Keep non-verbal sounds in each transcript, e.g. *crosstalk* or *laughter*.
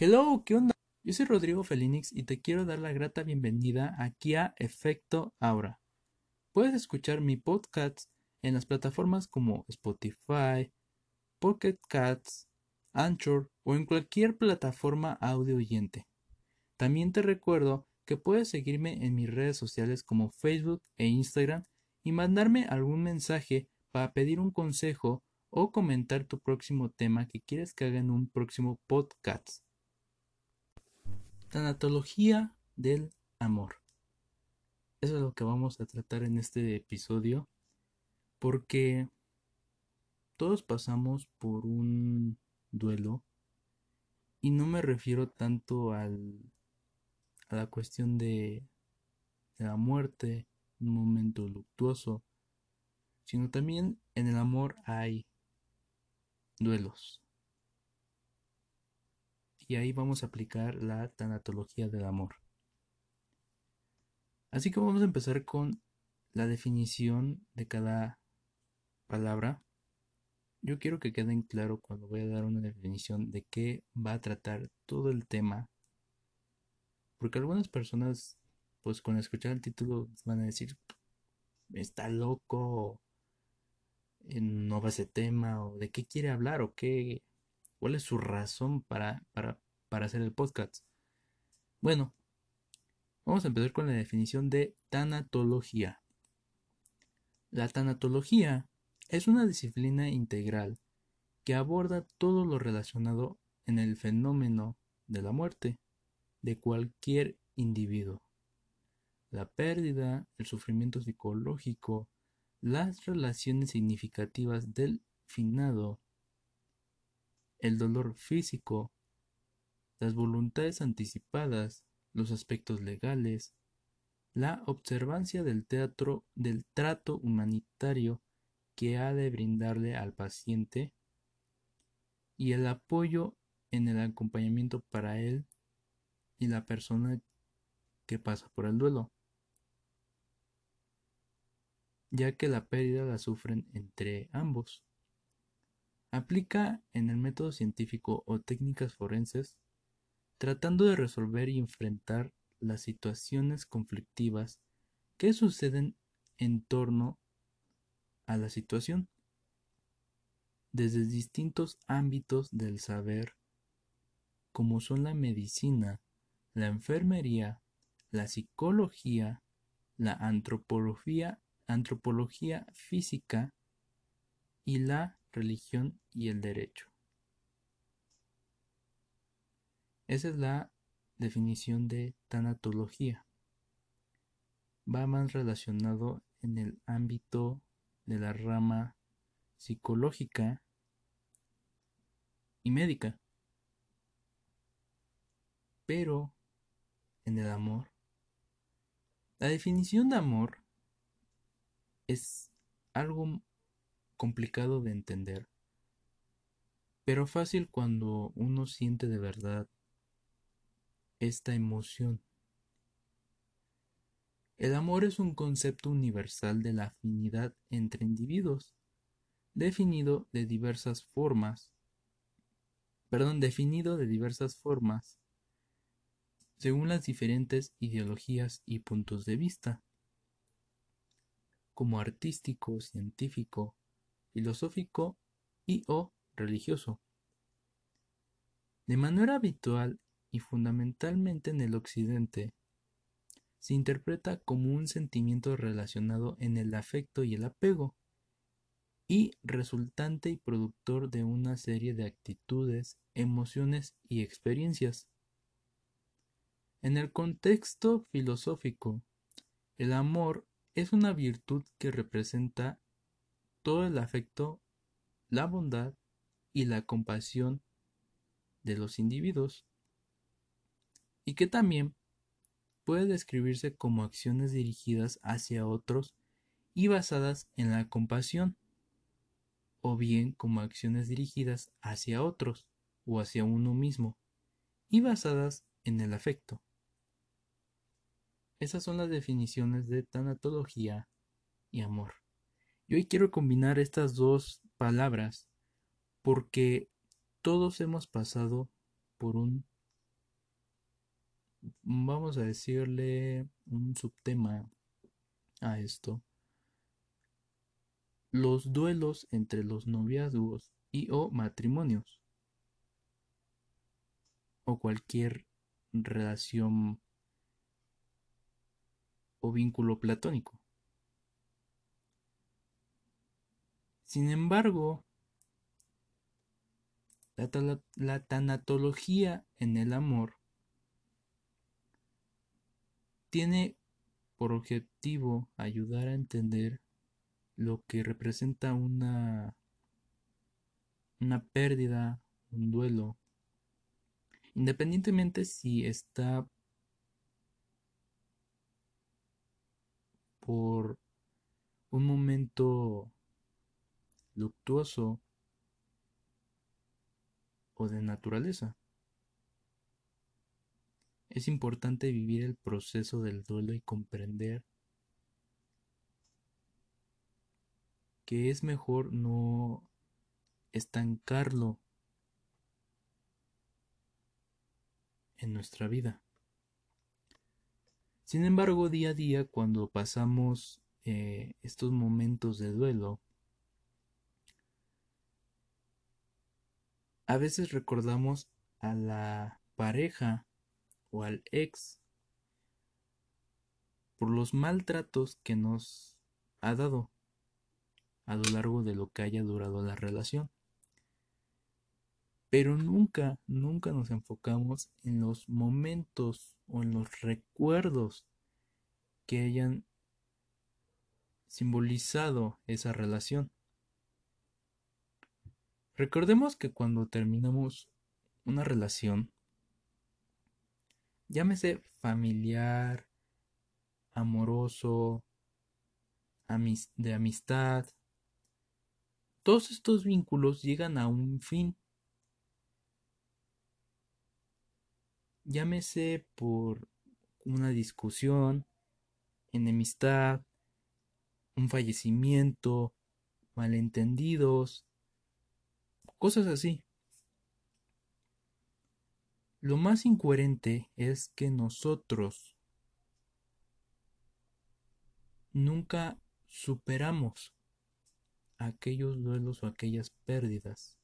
Hello, ¿qué onda? Yo soy Rodrigo Felinix y te quiero dar la grata bienvenida aquí a Efecto Aura. Puedes escuchar mi podcast en las plataformas como Spotify, Pocket Cats, Anchor o en cualquier plataforma audio oyente. También te recuerdo que puedes seguirme en mis redes sociales como Facebook e Instagram y mandarme algún mensaje para pedir un consejo o comentar tu próximo tema que quieres que haga en un próximo podcast. Tanatología del amor. Eso es lo que vamos a tratar en este episodio porque todos pasamos por un duelo y no me refiero tanto a la cuestión de, de la muerte, un momento luctuoso, sino también en el amor hay duelos. Y ahí vamos a aplicar la tanatología del amor. Así que vamos a empezar con la definición de cada palabra. Yo quiero que queden claro cuando voy a dar una definición de qué va a tratar todo el tema. Porque algunas personas, pues con escuchar el título, van a decir, está loco, no va ese tema, o de qué quiere hablar, o qué, cuál es su razón para, para, para hacer el podcast. Bueno, vamos a empezar con la definición de tanatología. La tanatología es una disciplina integral que aborda todo lo relacionado en el fenómeno de la muerte de cualquier individuo. La pérdida, el sufrimiento psicológico, las relaciones significativas del finado, el dolor físico, las voluntades anticipadas, los aspectos legales, la observancia del teatro del trato humanitario que ha de brindarle al paciente y el apoyo en el acompañamiento para él y la persona que pasa por el duelo, ya que la pérdida la sufren entre ambos. Aplica en el método científico o técnicas forenses, tratando de resolver y enfrentar las situaciones conflictivas que suceden en torno a la situación desde distintos ámbitos del saber, como son la medicina, la enfermería, la psicología, la antropología, antropología física y la religión y el derecho. Esa es la definición de tanatología. Va más relacionado en el ámbito de la rama psicológica y médica. Pero en el amor, la definición de amor es algo complicado de entender, pero fácil cuando uno siente de verdad esta emoción. El amor es un concepto universal de la afinidad entre individuos, definido de diversas formas, perdón, definido de diversas formas, según las diferentes ideologías y puntos de vista, como artístico, científico, filosófico y o religioso. De manera habitual y fundamentalmente en el occidente, se interpreta como un sentimiento relacionado en el afecto y el apego, y resultante y productor de una serie de actitudes, emociones y experiencias. En el contexto filosófico, el amor es una virtud que representa todo el afecto, la bondad y la compasión de los individuos, y que también puede describirse como acciones dirigidas hacia otros y basadas en la compasión, o bien como acciones dirigidas hacia otros o hacia uno mismo, y basadas en el afecto. Esas son las definiciones de tanatología y amor. Y hoy quiero combinar estas dos palabras porque todos hemos pasado por un vamos a decirle un subtema a esto. Los duelos entre los noviazgos y o matrimonios. O cualquier relación o vínculo platónico. Sin embargo, la, tanatología en el amor tiene por objetivo ayudar a entender lo que representa una, una pérdida, un duelo, independientemente si está por un momento luctuoso o de naturaleza. Es importante vivir el proceso del duelo y comprender que es mejor no estancarlo en nuestra vida. Sin embargo, día a día, cuando pasamos eh, estos momentos de duelo, A veces recordamos a la pareja o al ex por los maltratos que nos ha dado a lo largo de lo que haya durado la relación. Pero nunca, nunca nos enfocamos en los momentos o en los recuerdos que hayan simbolizado esa relación. Recordemos que cuando terminamos una relación, llámese familiar, amoroso, de amistad, todos estos vínculos llegan a un fin. Llámese por una discusión, enemistad, un fallecimiento, malentendidos, cosas así. Lo más incoherente es que nosotros nunca superamos aquellos duelos o aquellas pérdidas.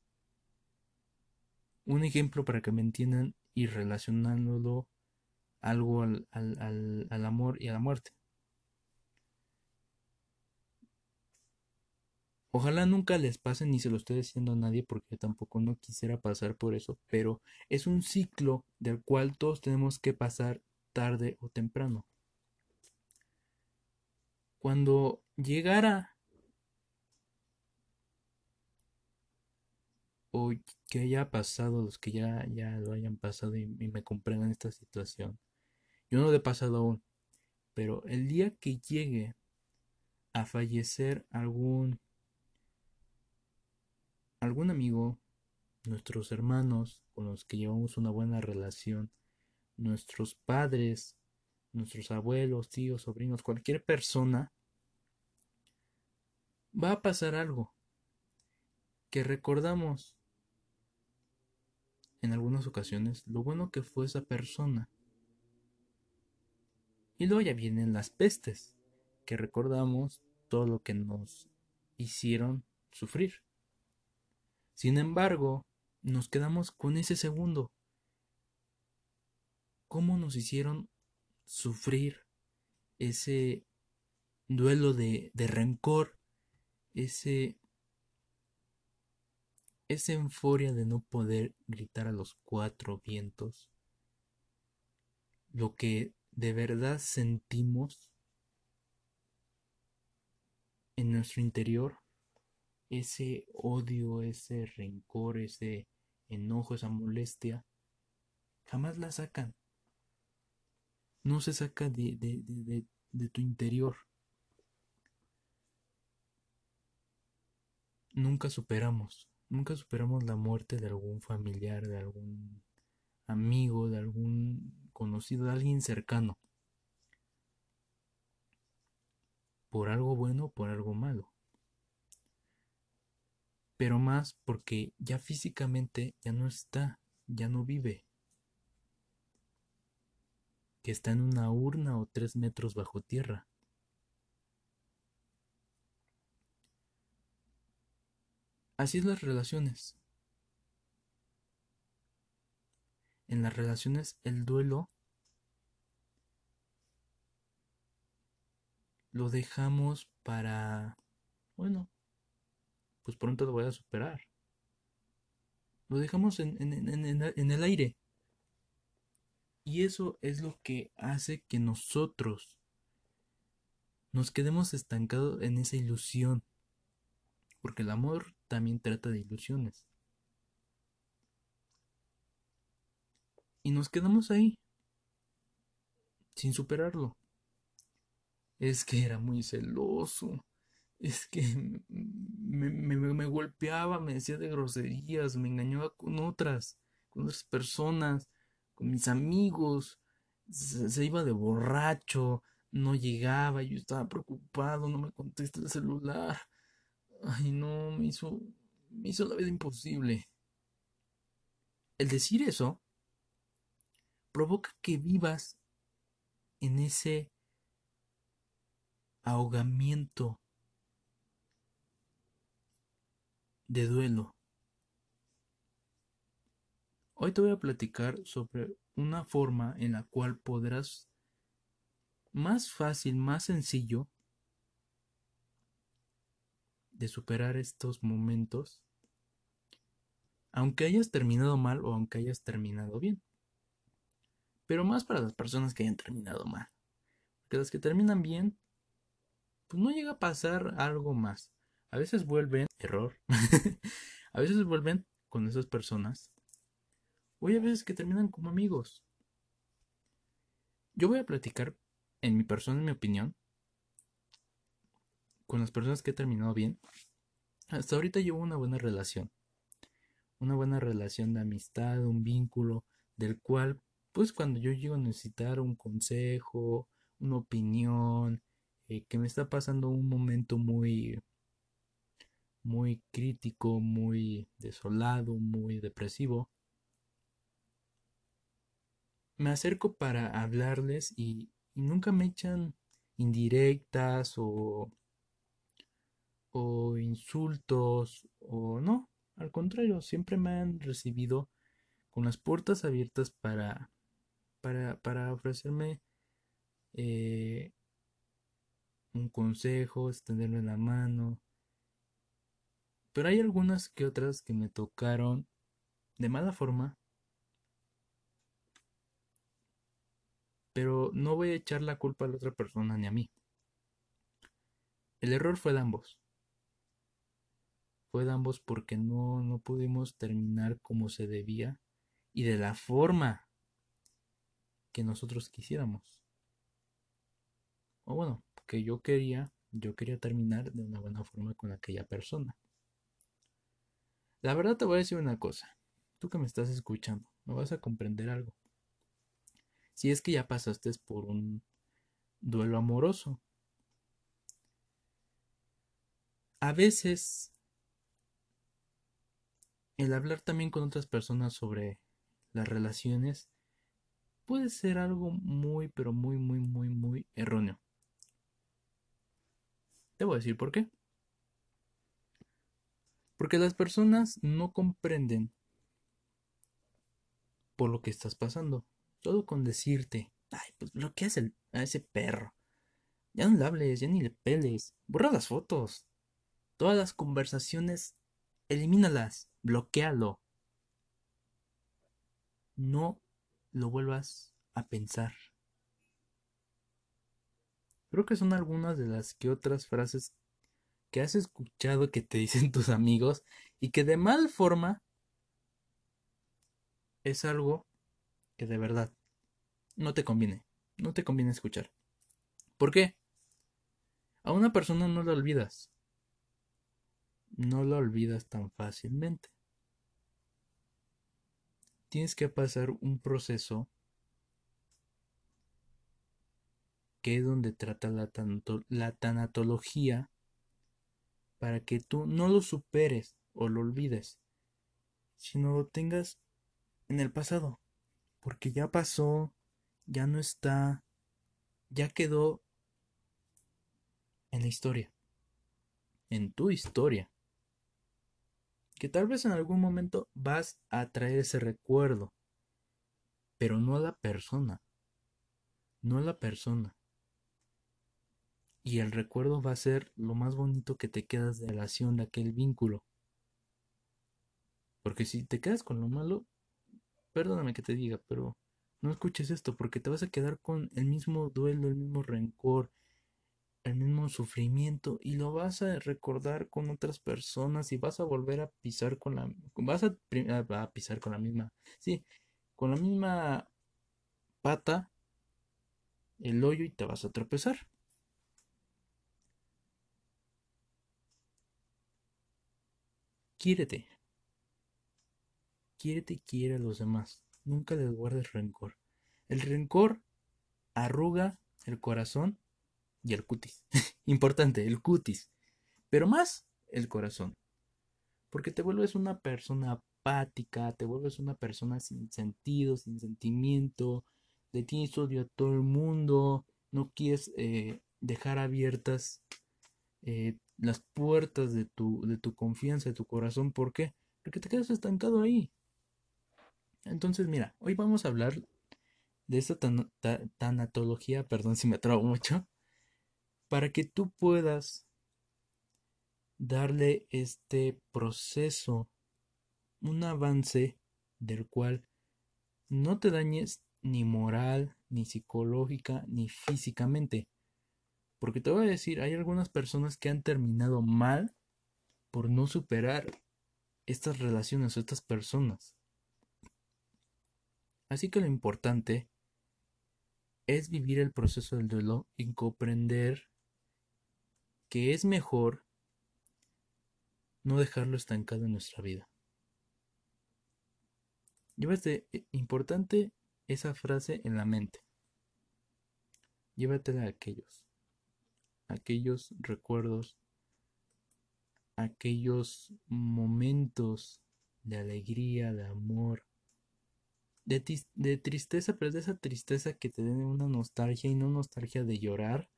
Un ejemplo para que me entiendan y relacionándolo algo al, al amor y a la muerte. Ojalá nunca les pase ni se lo esté diciendo a nadie porque tampoco no quisiera pasar por eso, pero es un ciclo del cual todos tenemos que pasar tarde o temprano. Cuando llegara o que haya pasado, los que ya, ya lo hayan pasado y, y me comprendan esta situación, yo no lo he pasado aún, pero el día que llegue a fallecer algún algún amigo, nuestros hermanos con los que llevamos una buena relación, nuestros padres, nuestros abuelos, tíos, sobrinos, cualquier persona, va a pasar algo que recordamos en algunas ocasiones lo bueno que fue esa persona. Y luego ya vienen las pestes, que recordamos todo lo que nos hicieron sufrir. Sin embargo, nos quedamos con ese segundo. ¿Cómo nos hicieron sufrir ese duelo de, de rencor, ese esa euforia de no poder gritar a los cuatro vientos, lo que de verdad sentimos en nuestro interior ese odio, ese rencor, ese enojo, esa molestia, jamás la sacan. No se saca de, de, de, tu interior. Nunca superamos, nunca superamos la muerte de algún familiar, de algún amigo, de algún conocido, de alguien cercano. Por algo bueno, por algo malo pero más porque ya físicamente ya no está, ya no vive. que está en una urna o tres metros bajo tierra. Así es las relaciones. En las relaciones el duelo lo dejamos para, bueno, pues pronto lo voy a superar. Lo dejamos en, en, el aire. Y eso es lo que hace que nosotros nos quedemos estancados en esa ilusión. Porque el amor también trata de ilusiones. Y nos quedamos ahí, sin superarlo. Es que era muy celoso. Es que me, golpeaba, me decía de groserías, me engañaba con otras, con otras personas, con mis amigos. Se, iba de borracho, no llegaba, yo estaba preocupado, no me contesta el celular. Ay, no, me hizo, me hizo la vida imposible. El decir eso provoca que vivas en ese ahogamiento de duelo. Hoy te voy a platicar sobre una forma en la cual podrás más fácil, más sencillo de superar estos momentos, aunque hayas terminado mal o aunque hayas terminado bien. Pero más para las personas que hayan terminado mal. Porque las que terminan bien pues no llega a pasar algo más. A veces vuelven, error, *laughs* a veces vuelven con esas personas. O hay veces que terminan como amigos. Yo voy a platicar, en mi persona, en mi opinión, con las personas que he terminado bien. Hasta ahorita llevo una buena relación. Una buena relación de amistad, un vínculo, del cual, pues cuando yo llego a necesitar un consejo, una opinión, eh, que me está pasando un momento muy muy crítico, muy desolado, muy depresivo. Me acerco para hablarles y, nunca me echan indirectas o, o insultos o no, al contrario, siempre me han recibido con las puertas abiertas para, para, para ofrecerme eh, un consejo, extenderme la mano. Pero hay algunas que otras que me tocaron de mala forma. Pero no voy a echar la culpa a la otra persona ni a mí. El error fue de ambos. Fue de ambos porque no, no pudimos terminar como se debía y de la forma que nosotros quisiéramos. O bueno, que yo quería, yo quería terminar de una buena forma con aquella persona. La verdad te voy a decir una cosa, tú que me estás escuchando, me vas a comprender algo. Si es que ya pasaste por un duelo amoroso, a veces el hablar también con otras personas sobre las relaciones puede ser algo muy, pero muy, muy, muy, muy erróneo. Te voy a decir por qué. Porque las personas no comprenden por lo que estás pasando. Todo con decirte, ay, pues bloquea a ese perro. Ya no le hables, ya ni le peles. Borra las fotos. Todas las conversaciones, elimínalas, bloquealo. No lo vuelvas a pensar. Creo que son algunas de las que otras frases que has escuchado que te dicen *laughs* tus amigos y que de mal forma es algo que de verdad no te conviene, no te conviene escuchar. ¿Por qué? A una persona no la olvidas. No la olvidas tan fácilmente. Tienes que pasar un proceso que es donde trata la, la tanatología para que tú no lo superes o lo olvides, sino lo tengas en el pasado, porque ya pasó ya no está, ya quedó en la historia, en tu historia, que tal vez en algún momento vas a traer ese recuerdo, pero no a la persona, no a la persona. Y el recuerdo va a ser lo más bonito que te quedas de relación, de aquel vínculo. Porque si te quedas con lo malo, perdóname que te diga, pero no escuches esto porque te vas a quedar con el mismo duelo, el mismo rencor, el mismo sufrimiento y lo vas a recordar con otras personas y vas a volver a pisar con la vas a, a pisar con la misma sí con la misma pata el hoyo y te vas a tropezar quiérete quiérete y quiere a los demás nunca les guardes rencor el rencor arruga el corazón y el cutis. *laughs* Importante, el cutis. Pero más el corazón. Porque te vuelves una persona apática, te vuelves una persona sin sentido, sin sentimiento, de tienes odio a todo el mundo, no quieres eh, dejar abiertas eh, las puertas de tu, de tu confianza, de tu corazón. ¿Por qué? Porque te quedas estancado ahí. Entonces, mira, hoy vamos a hablar de esta tanatología, perdón si me trabo mucho, para que tú puedas darle este proceso un avance del cual no te dañes ni moral, ni psicológica, ni físicamente. Porque te voy a decir, hay algunas personas que han terminado mal por no superar estas relaciones o estas personas. Así que lo importante es vivir el proceso del duelo y comprender que es mejor no dejarlo estancado en nuestra vida. Llévate eh, importante esa frase en la mente. Llévatela a aquellos, aquellos recuerdos, aquellos momentos de alegría, de amor, de, tristeza, pero de esa tristeza que te den una nostalgia y no nostalgia de llorar,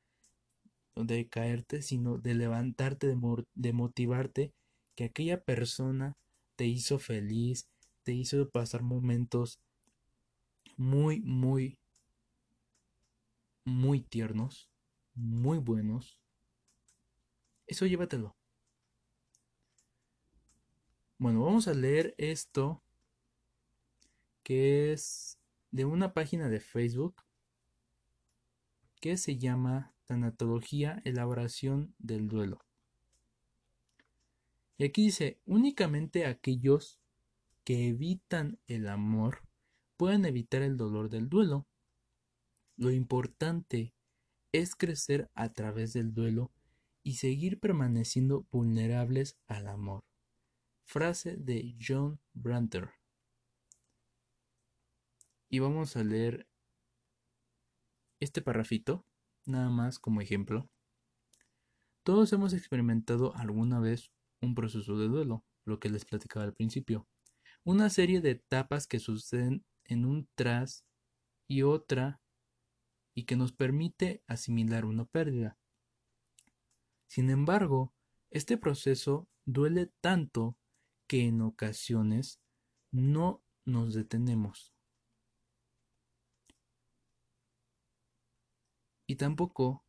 de caerte, sino de levantarte, de, motivarte, que aquella persona te hizo feliz, te hizo pasar momentos muy, muy, muy tiernos, muy buenos. Eso llévatelo. Bueno, vamos a leer esto que es de una página de Facebook que se llama Tanatología, elaboración del duelo. Y aquí dice, únicamente aquellos que evitan el amor pueden evitar el dolor del duelo. Lo importante es crecer a través del duelo y seguir permaneciendo vulnerables al amor. Frase de John Branter. Y vamos a leer este parrafito nada más como ejemplo. Todos hemos experimentado alguna vez un proceso de duelo, lo que les platicaba al principio. Una serie de etapas que suceden en un tras y otra y que nos permite asimilar una pérdida. Sin embargo, este proceso duele tanto que en ocasiones no nos detenemos. Y tampoco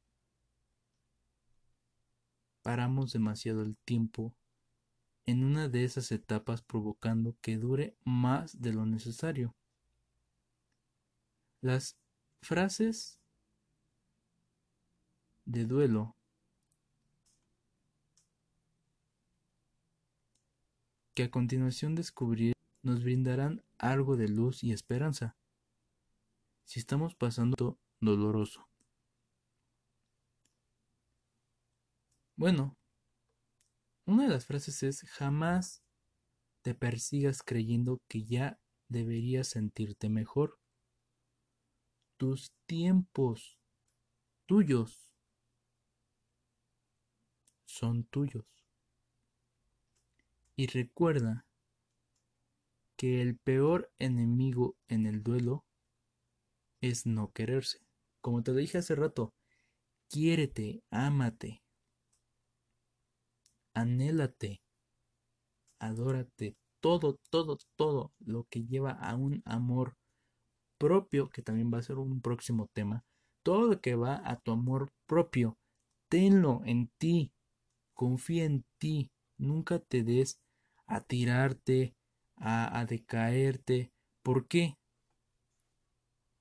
paramos demasiado el tiempo en una de esas etapas provocando que dure más de lo necesario. Las frases de duelo que a continuación descubrir nos brindarán algo de luz y esperanza si estamos pasando doloroso. Bueno, una de las frases es jamás te persigas creyendo que ya deberías sentirte mejor. Tus tiempos tuyos son tuyos. Y recuerda que el peor enemigo en el duelo es no quererse. Como te lo dije hace rato, quiérete, ámate, anhélate, adórate, todo, todo, todo lo que lleva a un amor propio, que también va a ser un próximo tema, todo lo que va a tu amor propio, tenlo en ti, confía en ti, nunca te des a tirarte, a, a decaerte. ¿Por qué?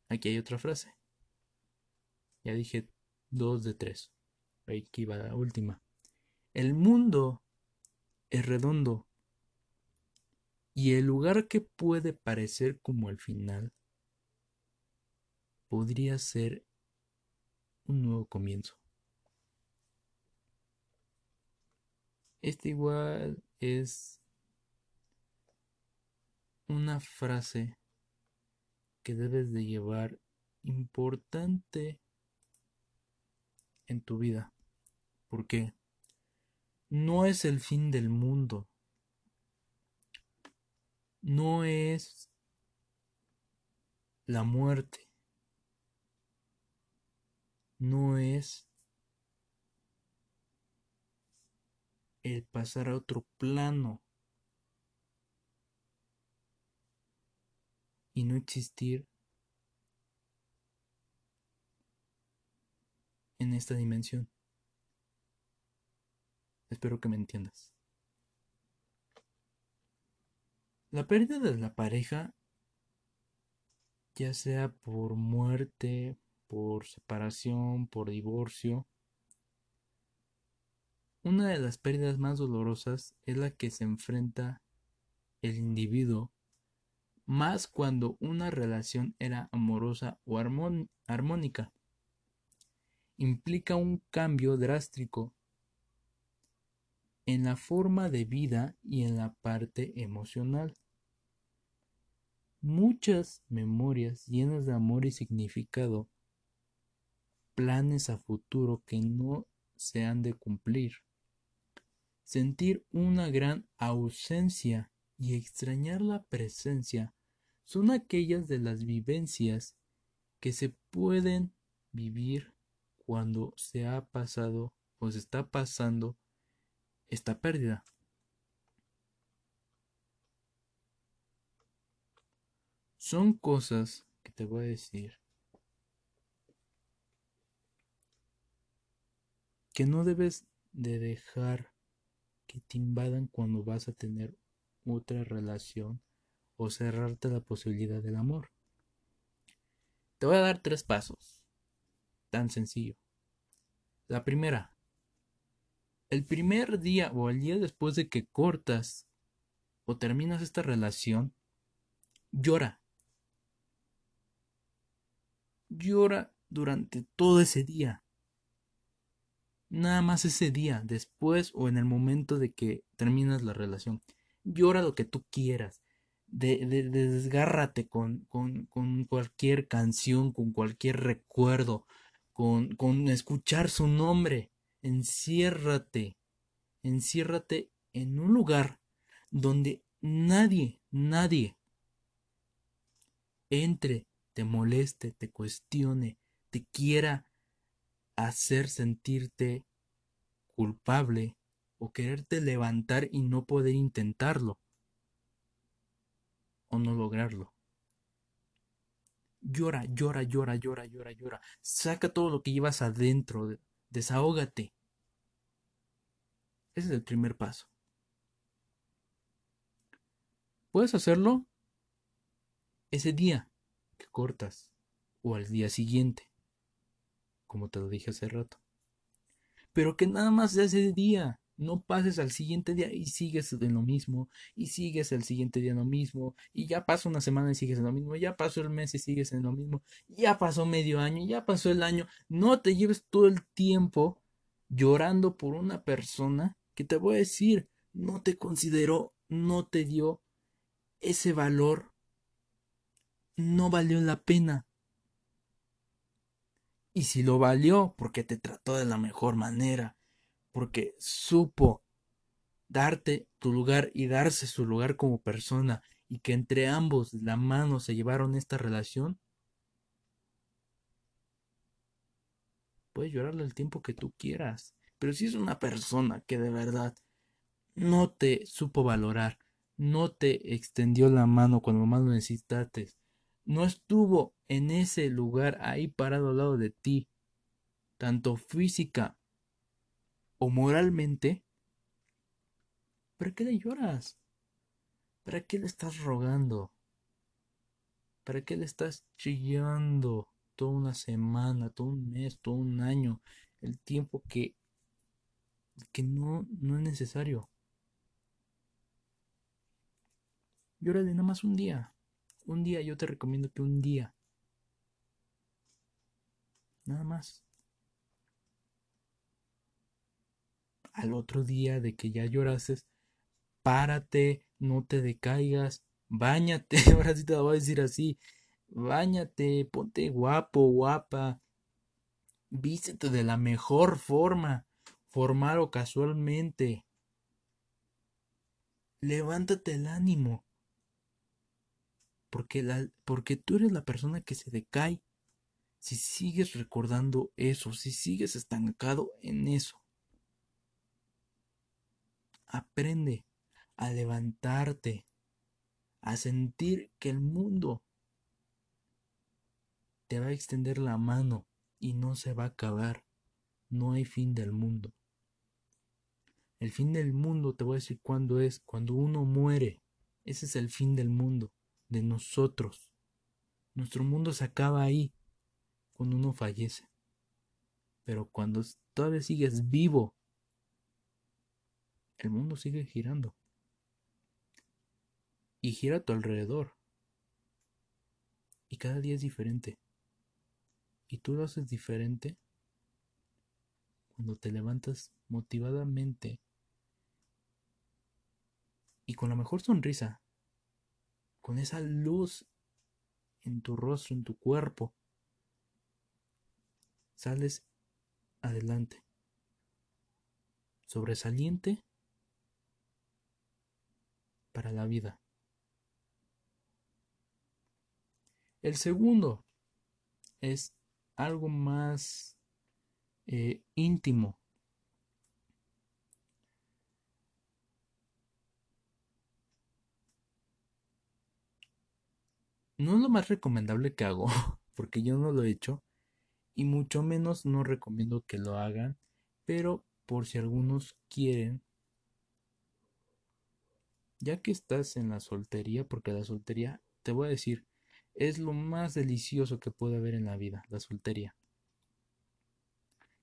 Aquí hay otra frase. Ya dije dos de tres. Aquí va la última. El mundo es redondo y el lugar que puede parecer como el final podría ser un nuevo comienzo. Este igual es una frase que debes de llevar importante en tu vida. Porque no es el fin del mundo. No es la muerte. No es el pasar a otro plano y no existir en esta dimensión. Espero que me entiendas. La pérdida de la pareja, ya sea por muerte, por separación, por divorcio, una de las pérdidas más dolorosas es la que se enfrenta el individuo, más cuando una relación era amorosa o armónica. Implica un cambio drástico en la forma de vida y en la parte emocional. Muchas memorias llenas de amor y significado, planes a futuro que no se han de cumplir. Sentir una gran ausencia y extrañar la presencia son aquellas de las vivencias que se pueden vivir cuando se ha pasado o se está pasando esta pérdida. Son cosas que te voy a decir que no debes de dejar que te invadan cuando vas a tener otra relación o cerrarte la posibilidad del amor. Te voy a dar tres pasos. Tan sencillo. La primera, el primer día o el día después de que cortas o terminas esta relación, llora. Llora durante todo ese día. Nada más ese día, después o en el momento de que terminas la relación. Llora lo que tú quieras. De, desgárrate con, con, con, cualquier canción, con cualquier recuerdo, con, con escuchar su nombre enciérrate, enciérrate en un lugar donde nadie, nadie entre, te moleste, te cuestione, te quiera hacer sentirte culpable o quererte levantar y no poder intentarlo o no lograrlo. Llora, llora, llora, llora, llora, llora. Saca todo lo que llevas adentro. Desahógate. Ese es el primer paso. Puedes hacerlo ese día que cortas o al día siguiente, como te lo dije hace rato. Pero que nada más sea ese día, no pases al siguiente día y sigues en lo mismo, y sigues el siguiente día en lo mismo, y ya pasó una semana y sigues en lo mismo, ya pasó el mes y sigues en lo mismo, ya pasó medio año, ya pasó el año, no te lleves todo el tiempo llorando por una persona que te voy a decir, no te consideró, no te dio ese valor, no valió la pena. Y si lo valió, porque te trató de la mejor manera, porque supo darte tu lugar y darse su lugar como persona, y que entre ambos la mano se llevaron esta relación, puedes llorarle el tiempo que tú quieras. Pero si es una persona que de verdad no te supo valorar, no te extendió la mano cuando más lo necesitaste, no estuvo en ese lugar ahí parado al lado de ti, tanto física o moralmente, ¿para qué le lloras? ¿Para qué le estás rogando? ¿Para qué le estás chillando toda una semana, todo un mes, todo un año? El tiempo que, que no, no es necesario. Llórale nada más un día. Un día, yo te recomiendo que un día. Nada más. Al otro día de que ya llorases, párate, no te decaigas, Báñate, *laughs* ahora sí te lo voy a decir así. Báñate, ponte guapo, guapa. Vístete de la mejor forma, formal o casualmente. Levántate el ánimo. Porque, la, porque tú eres la persona que se decae si sigues recordando eso, si sigues estancado en eso. Aprende a levantarte, a sentir que el mundo te va a extender la mano y no se va a acabar. No hay fin del mundo. El fin del mundo te voy a decir cuándo es, cuando uno muere. Ese es el fin del mundo, de nosotros. Nuestro mundo se acaba ahí, cuando uno fallece. Pero cuando todavía sigues vivo, el mundo sigue girando y gira a tu alrededor. Y cada día es diferente. Y tú lo haces diferente cuando te levantas motivadamente y con la mejor sonrisa, con esa luz en tu rostro, en tu cuerpo, sales adelante, sobresaliente para la vida. El segundo es algo más eh, íntimo. No es lo más recomendable que hago, *laughs* porque yo no lo he hecho, y mucho menos no recomiendo que lo hagan, pero por si algunos quieren, ya que estás en la soltería, porque la soltería, te voy a decir, es lo más delicioso que puede haber en la vida, la soltería.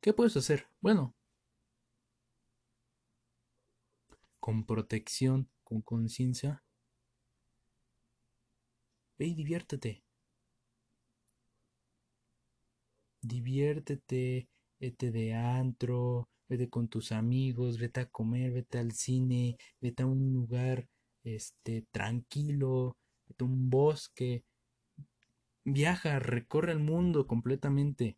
¿Qué puedes hacer? Bueno, con protección, con conciencia, ve y diviértete. Diviértete, vete de antro, vete con tus amigos, vete a comer, vete al cine, vete a un lugar este tranquilo, vete a un bosque, Viaja, recorre el mundo completamente.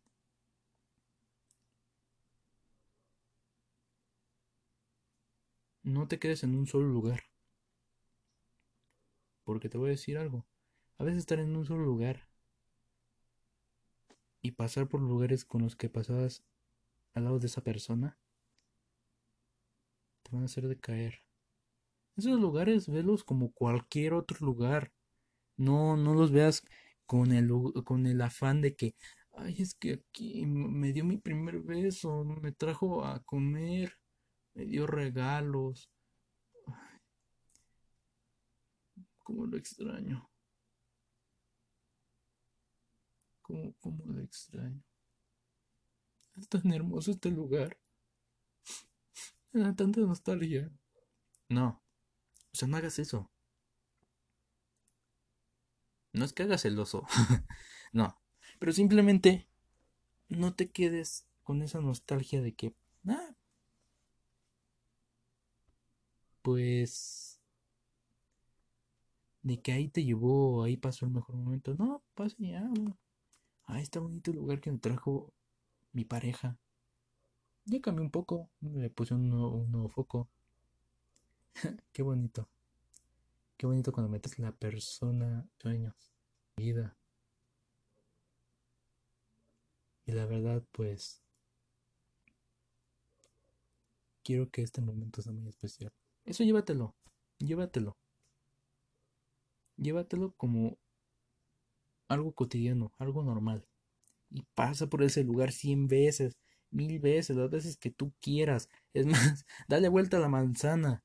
No te quedes en un solo lugar. Porque te voy a decir algo. A veces estar en un solo lugar y pasar por lugares con los que pasabas al lado de esa persona te van a hacer decaer. Esos lugares velos como cualquier otro lugar. No, no los veas con el, con el afán de que, ay, es que aquí me dio mi primer beso, me trajo a comer, me dio regalos. Ay, ¿Cómo lo extraño? ¿Cómo, cómo lo extraño? Es tan hermoso este lugar. *laughs* Me da tanta nostalgia. No, o sea, no hagas eso. No es que hagas el oso. *laughs* no. Pero simplemente no te quedes con esa nostalgia de que. Ah, pues. De que ahí te llevó, ahí pasó el mejor momento. No, pasa ya. Ah, está bonito lugar que me trajo mi pareja. Ya cambié un poco. Le puse un nuevo, foco. *laughs* Qué bonito. Qué bonito cuando metes la persona sueños, vida. Y la verdad, pues, quiero que este momento sea muy especial. Eso llévatelo, llévatelo. Llévatelo como algo cotidiano, algo normal. Y pasa por ese lugar cien veces, mil veces, las veces que tú quieras. *laughs* Es más, dale vuelta a la manzana.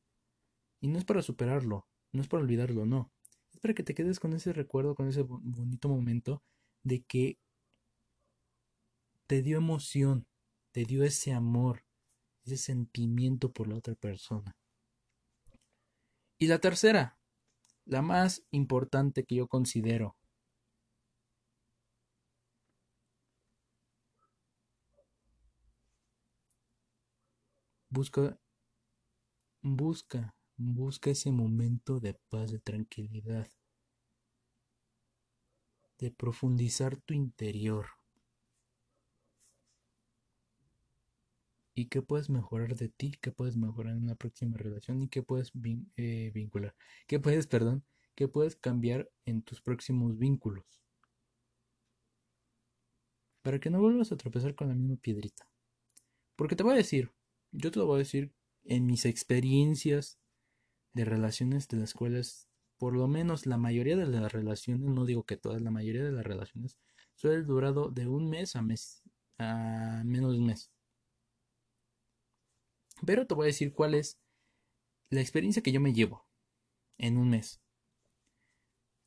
Y no es para superarlo, no es para olvidarlo, no. Es para que te quedes con ese recuerdo, con ese bonito momento de que te dio emoción, te dio ese amor, ese sentimiento por la otra persona. Y la tercera, la más importante que yo considero, busca, busca, busca ese momento de paz, de tranquilidad, de profundizar tu interior. y qué puedes mejorar de ti, qué puedes mejorar en una próxima relación y qué puedes eh, vincular, qué puedes, perdón, qué puedes cambiar en tus próximos vínculos. Para que no vuelvas a tropezar con la misma piedrita. Porque te voy a decir, yo te lo voy a decir en mis experiencias de relaciones de las cuales, por lo menos la mayoría de las relaciones, no digo que todas, la mayoría de las relaciones suele durado de un mes a mes, a menos de un mes. Pero te voy a decir cuál es la experiencia que yo me llevo en un mes.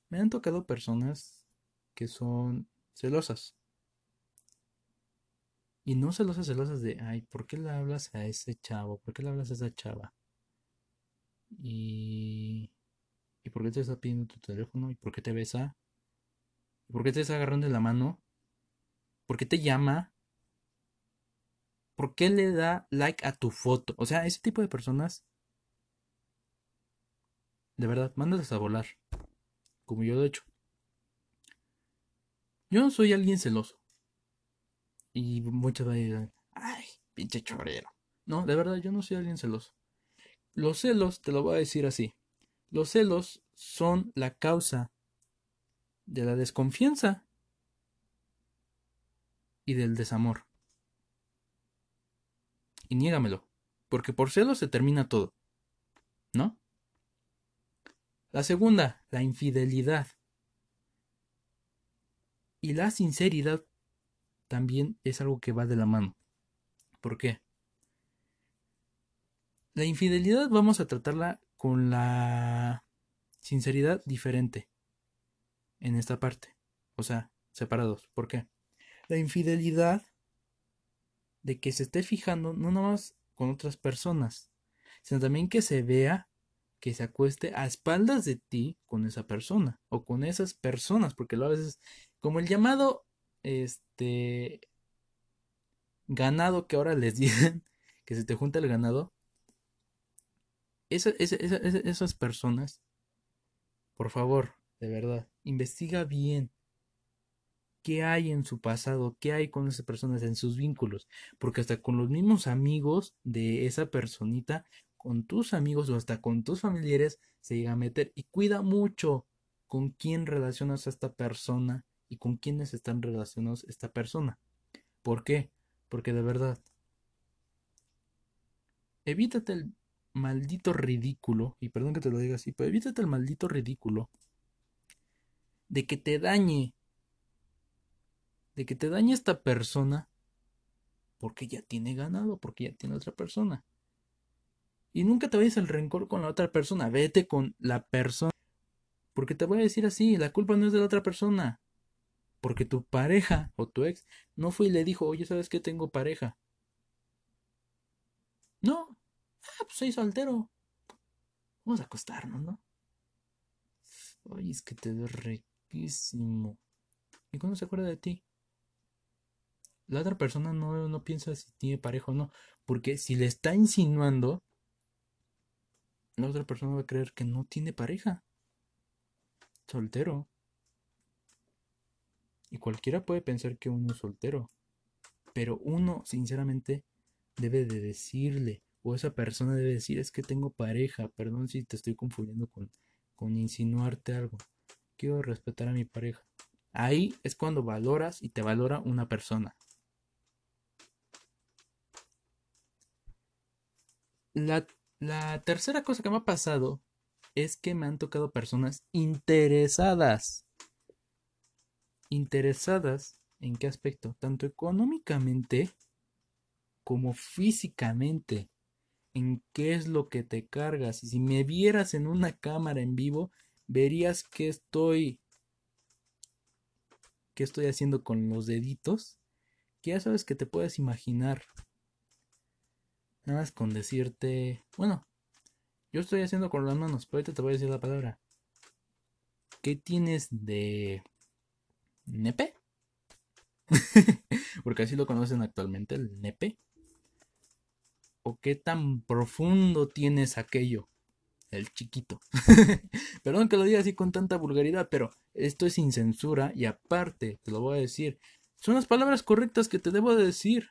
Me han tocado personas que son celosas. Y no celosas, celosas de, ay, ¿por qué le hablas a ese chavo? ¿Por qué le hablas a esa chava? Y... ¿Y por qué te está pidiendo tu teléfono? ¿Y por qué te besa? ¿Y por qué te está agarrando de la mano? ¿Por qué te llama? ¿Por qué le da like a tu foto? O sea, ese tipo de personas. De verdad, mándalas a volar. Como yo lo he hecho. Yo no soy alguien celoso. Y muchas veces ay, pinche chorero. No, de verdad, yo no soy alguien celoso. Los celos, te lo voy a decir así. Los celos son la causa de la desconfianza y del desamor y niégamelo, porque por celos se termina todo. ¿No? La segunda, la infidelidad. Y la sinceridad también es algo que va de la mano. ¿Por qué? La infidelidad vamos a tratarla con la sinceridad diferente en esta parte. O sea, separados. ¿Por qué? La infidelidad de que se esté fijando no nomás con otras personas, sino también que se vea que se acueste a espaldas de ti con esa persona o con esas personas, porque a veces, como el llamado, este, ganado que ahora les *laughs* dicen, que se te junta el ganado, esas personas, por favor, de verdad, investiga bien qué hay en su pasado, qué hay con esas personas, en sus vínculos, porque hasta con los mismos amigos de esa personita, con tus amigos o hasta con tus familiares, se llega a meter y cuida mucho con quién relacionas a esta persona y con quiénes están relacionados esta persona. ¿Por qué? Porque de verdad, evítate el maldito ridículo, y perdón que te lo diga así, pero evítate el maldito ridículo de que te dañe de que te dañe esta persona porque ya tiene ganado, porque ya tiene otra persona. Y nunca te vayas al rencor con la otra persona, vete con la persona. Porque te voy a decir así, la culpa no es de la otra persona. Porque tu pareja o tu ex no fue y le dijo, oye, ¿sabes que tengo pareja? No, ah, pues soy soltero. Vamos a acostarnos, ¿no? Oye, es que te veo riquísimo. ¿Y cuándo se acuerda de ti? la otra persona no, no piensa si tiene pareja o no. Porque si le está insinuando, la otra persona va a creer que no tiene pareja. Soltero. Y cualquiera puede pensar que uno es soltero. Pero uno, sinceramente, debe de decirle, o esa persona debe decir, es que tengo pareja, perdón si te estoy confundiendo con, con insinuarte algo. Quiero respetar a mi pareja. Ahí es cuando valoras y te valora una persona. La, la tercera cosa que me ha pasado es que me han tocado personas interesadas. Interesadas en qué aspecto, tanto económicamente como físicamente, en qué es lo que te cargas. Y si me vieras en una cámara en vivo, verías que estoy qué estoy haciendo con los deditos, que ya sabes que te puedes imaginar. Nada más con decirte, bueno, yo estoy haciendo con las manos, pero ahorita te voy a decir la palabra. ¿Qué tienes de nepe? *laughs* Porque así lo conocen actualmente, el nepe. ¿O qué tan profundo tienes aquello? El chiquito. *laughs* Perdón que lo diga así con tanta vulgaridad, pero esto es sin censura y aparte, te lo voy a decir, son las palabras correctas que te debo de decir.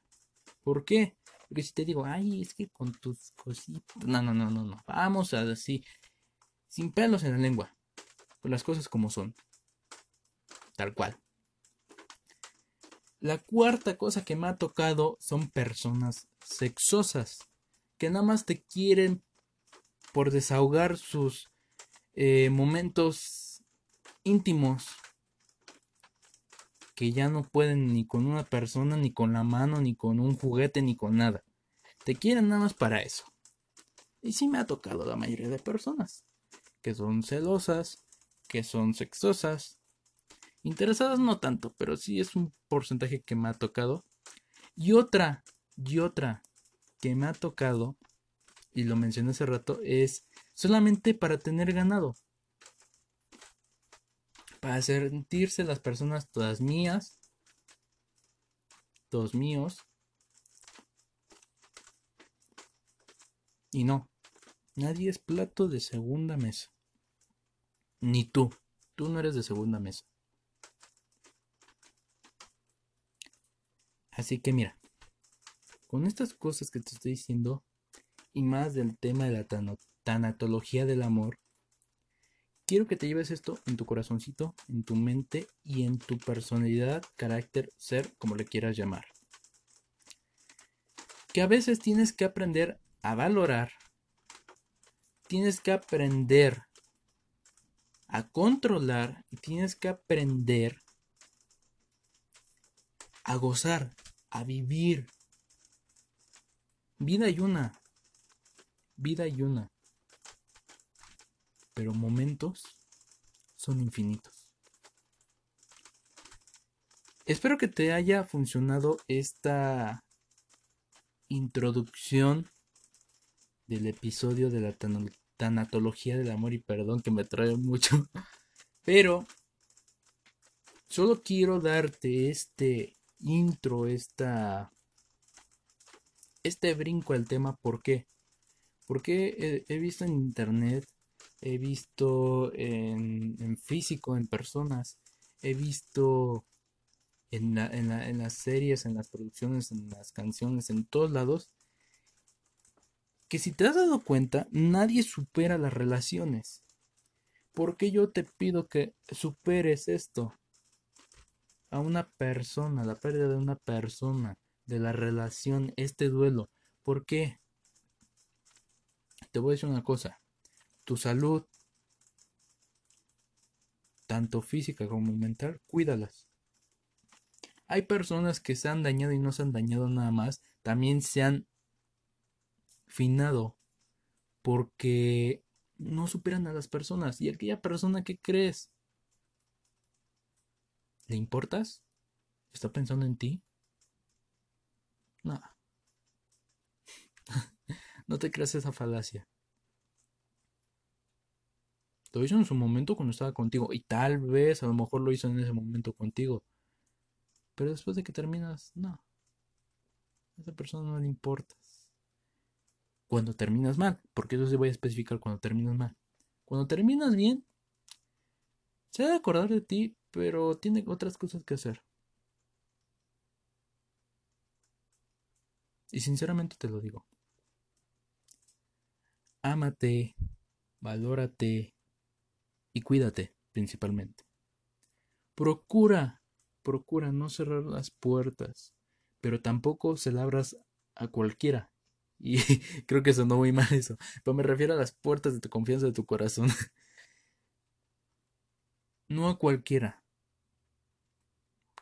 ¿Por qué? Porque si te digo, ay, es que con tus cositas. No, no, no, no, no. Vamos a así, sin pelos en la lengua. Pues las cosas como son. Tal cual. La cuarta cosa que me ha tocado son personas sexosas. Que nada más te quieren por desahogar sus eh, momentos íntimos que ya no pueden ni con una persona, ni con la mano, ni con un juguete, ni con nada. Te quieren nada más para eso. Y sí me ha tocado la mayoría de personas, que son celosas, que son sexosas. Interesadas no tanto, pero sí es un porcentaje que me ha tocado. Y otra, y otra que me ha tocado, y lo mencioné hace rato, es solamente para tener ganado para sentirse las personas todas mías, todos míos. Y no, nadie es plato de segunda mesa. Ni tú, tú no eres de segunda mesa. Así que mira, con estas cosas que te estoy diciendo y más del tema de la tanatología del amor, Quiero que te lleves esto en tu corazoncito, en tu mente y en tu personalidad, carácter, ser, como le quieras llamar. Que a veces tienes que aprender a valorar, tienes que aprender a controlar y tienes que aprender a gozar, a vivir. Vida y una, vida y una pero momentos son infinitos. Espero que te haya funcionado esta introducción del episodio de la tanatología del amor y perdón que me trae mucho, *laughs* pero solo quiero darte este intro, esta este brinco al tema, ¿por qué? Porque he visto en internet he visto en, físico, en personas, he visto en, en, las series, en las producciones, en las canciones, en todos lados, que si te has dado cuenta, nadie supera las relaciones. ¿Por qué yo te pido que superes esto? A una persona, la pérdida de una persona, de la relación, este duelo. ¿Por qué? Te voy a decir una cosa tu salud, tanto física como mental, cuídalas. Hay personas que se han dañado y no se han dañado nada más, también se han finado porque no superan a las personas. ¿Y aquella persona que crees? ¿Le importas? ¿Está pensando en ti? No. *laughs* no te creas esa falacia. Lo hizo en su momento cuando estaba contigo. Y tal vez a lo mejor lo hizo en ese momento contigo. Pero después de que terminas, no. A esa persona no le importas. Cuando terminas mal, porque eso sí voy a especificar cuando terminas mal. Cuando terminas bien, se debe acordar de ti, pero tiene otras cosas que hacer. Y sinceramente te lo digo. Ámate, valórate, y cuídate principalmente. Procura, procura no cerrar las puertas, pero tampoco se la abras a cualquiera. Y *laughs* creo que sonó muy mal eso. Pero me refiero a las puertas de tu confianza, de tu corazón. *laughs* no a cualquiera.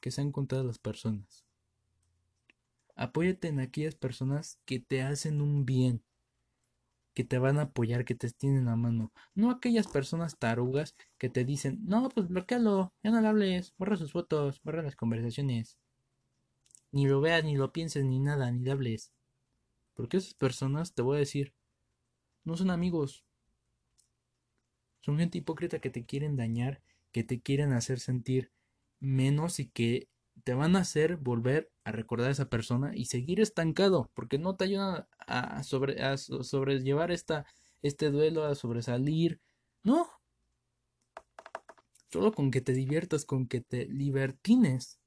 Que sean contadas las personas. Apóyate en aquellas personas que te hacen un bien que te van a apoyar, que te extienden la mano. No aquellas personas tarugas que te dicen, no, pues bloquealo, ya no le hables, borra sus fotos, borra las conversaciones. Ni lo veas, ni lo pienses, ni nada, ni le hables. Porque esas personas, te voy a decir, no son amigos. Son gente hipócrita que te quieren dañar, que te quieren hacer sentir menos y que te van a hacer volver a recordar a esa persona y seguir estancado, porque no te ayuda a, sobre, a sobrellevar esta, este duelo, a sobresalir. No. Solo con que te diviertas, con que te libertines.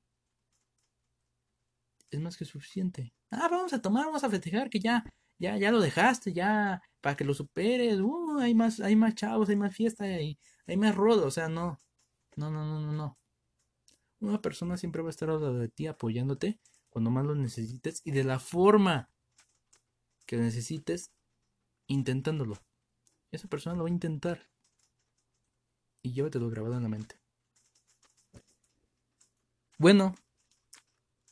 Es más que suficiente. Ah, vamos a tomar, vamos a festejar que ya, ya, ya lo dejaste, ya, para que lo superes. Uh, hay más, hay más chavos, hay más fiesta, hay, hay más rodo. O sea, no. No, no, no, no, no. Una persona siempre va a estar al lado de ti apoyándote cuando más lo necesites y de la forma que necesites intentándolo. Esa persona lo va a intentar. Y llévatelo grabado en la mente. Bueno,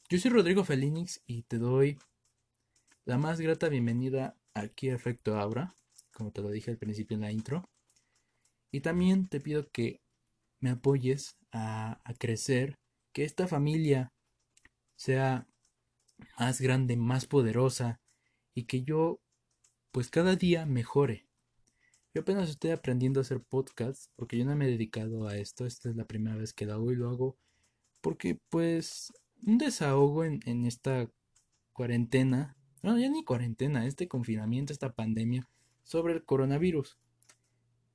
yo soy Rodrigo Felinix y te doy la más grata bienvenida aquí a Efecto Aura, como te lo dije al principio en la intro. Y también te pido que me apoyes a, a crecer que esta familia sea más grande, más poderosa y que yo pues cada día mejore. Yo apenas estoy aprendiendo a hacer podcasts porque yo no me he dedicado a esto, esta es la primera vez que lo hago y lo hago porque pues un desahogo en, en esta cuarentena, no, ya ni cuarentena, este confinamiento, esta pandemia sobre el coronavirus.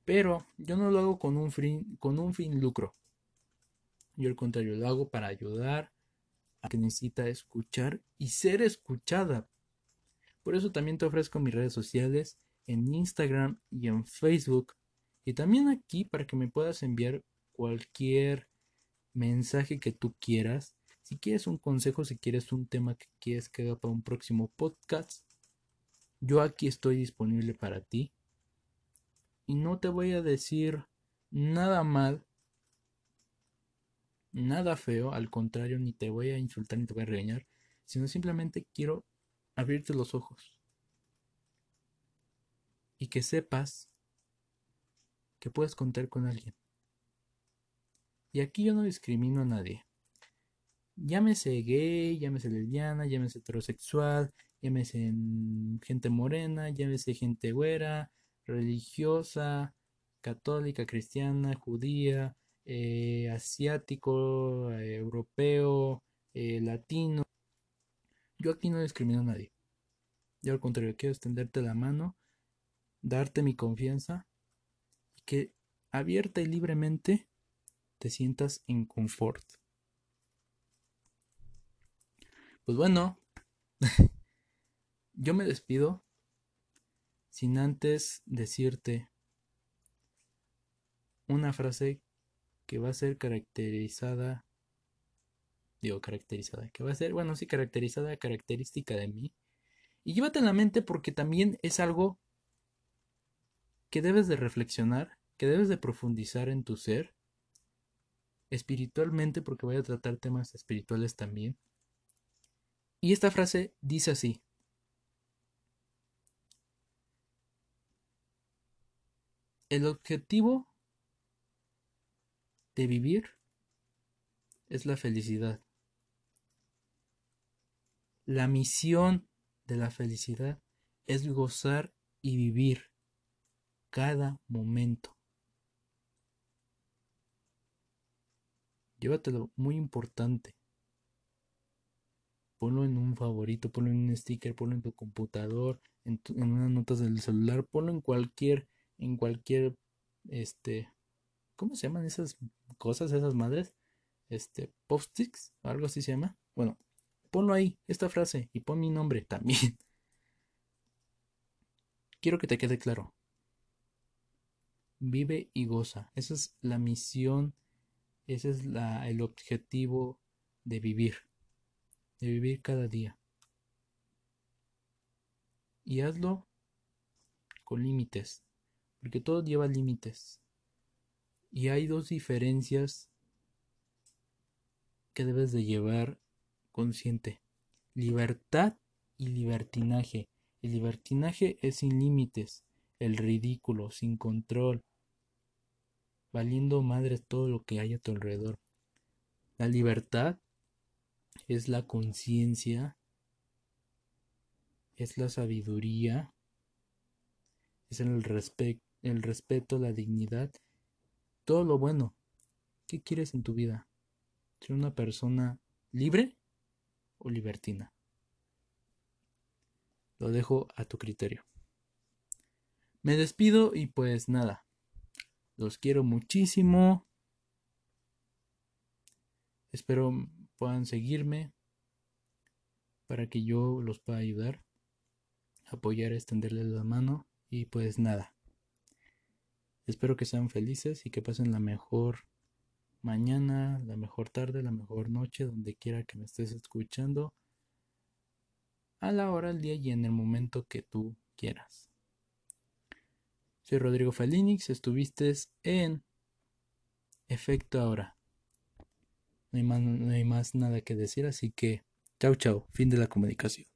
Pero yo no lo hago con un fin, con un fin lucro. Yo al contrario lo hago para ayudar a que necesita escuchar y ser escuchada. Por eso también te ofrezco mis redes sociales en Instagram y en Facebook. Y también aquí para que me puedas enviar cualquier mensaje que tú quieras. Si quieres un consejo, si quieres un tema que quieres que haga para un próximo podcast, yo aquí estoy disponible para ti. Y no te voy a decir nada mal nada feo, al contrario, ni te voy a insultar ni te voy a regañar, sino simplemente quiero abrirte los ojos y que sepas que puedes contar con alguien. Y aquí yo no discrimino a nadie. Llámese gay, llámese lesbiana, llámese heterosexual, llámese gente morena, llámese gente güera, religiosa, católica, cristiana, judía, eh, asiático, eh, europeo, eh, latino. Yo aquí no discrimino a nadie. Yo al contrario, quiero extenderte la mano, darte mi confianza y que abierta y libremente te sientas en confort. Pues bueno, *laughs* yo me despido sin antes decirte una frase que va a ser caracterizada, digo caracterizada, que va a ser, bueno, sí, caracterizada, característica de mí. Y llévate en la mente porque también es algo que debes de reflexionar, que debes de profundizar en tu ser, espiritualmente, porque voy a tratar temas espirituales también. Y esta frase dice así. El objetivo de vivir es la felicidad. La misión de la felicidad es gozar y vivir cada momento. Llévatelo muy importante. Ponlo en un favorito, ponlo en un sticker, ponlo en tu computador, en, unas notas del celular, ponlo en cualquier, en cualquier, este, ¿Cómo se llaman esas cosas, esas madres? Este, post-its, algo así se llama. Bueno, ponlo ahí, esta frase, y pon mi nombre también. *laughs* Quiero que te quede claro. Vive y goza. Esa es la misión, ese es la, el objetivo de vivir. De vivir cada día. y hazlo con límites, porque todo lleva límites. Y hay dos diferencias que debes de llevar consciente. Libertad y libertinaje. El libertinaje es sin límites, el ridículo, sin control, valiendo madre todo lo que hay a tu alrededor. La libertad es la conciencia, es la sabiduría, es el, el respeto, la dignidad, todo lo bueno. ¿Qué quieres en tu vida? ¿Ser una persona libre o libertina? Lo dejo a tu criterio. Me despido y pues nada. Los quiero muchísimo. Espero puedan seguirme para que yo los pueda ayudar, apoyar, extenderles la mano y pues nada. Espero que sean felices y que pasen la mejor mañana, la mejor tarde, la mejor noche, donde quiera que me estés escuchando, a la hora, del día y en el momento que tú quieras. Soy Rodrigo Felinix, estuviste en Efecto Ahora. No hay, más, no hay más nada que decir, así que chao chao, fin de la comunicación.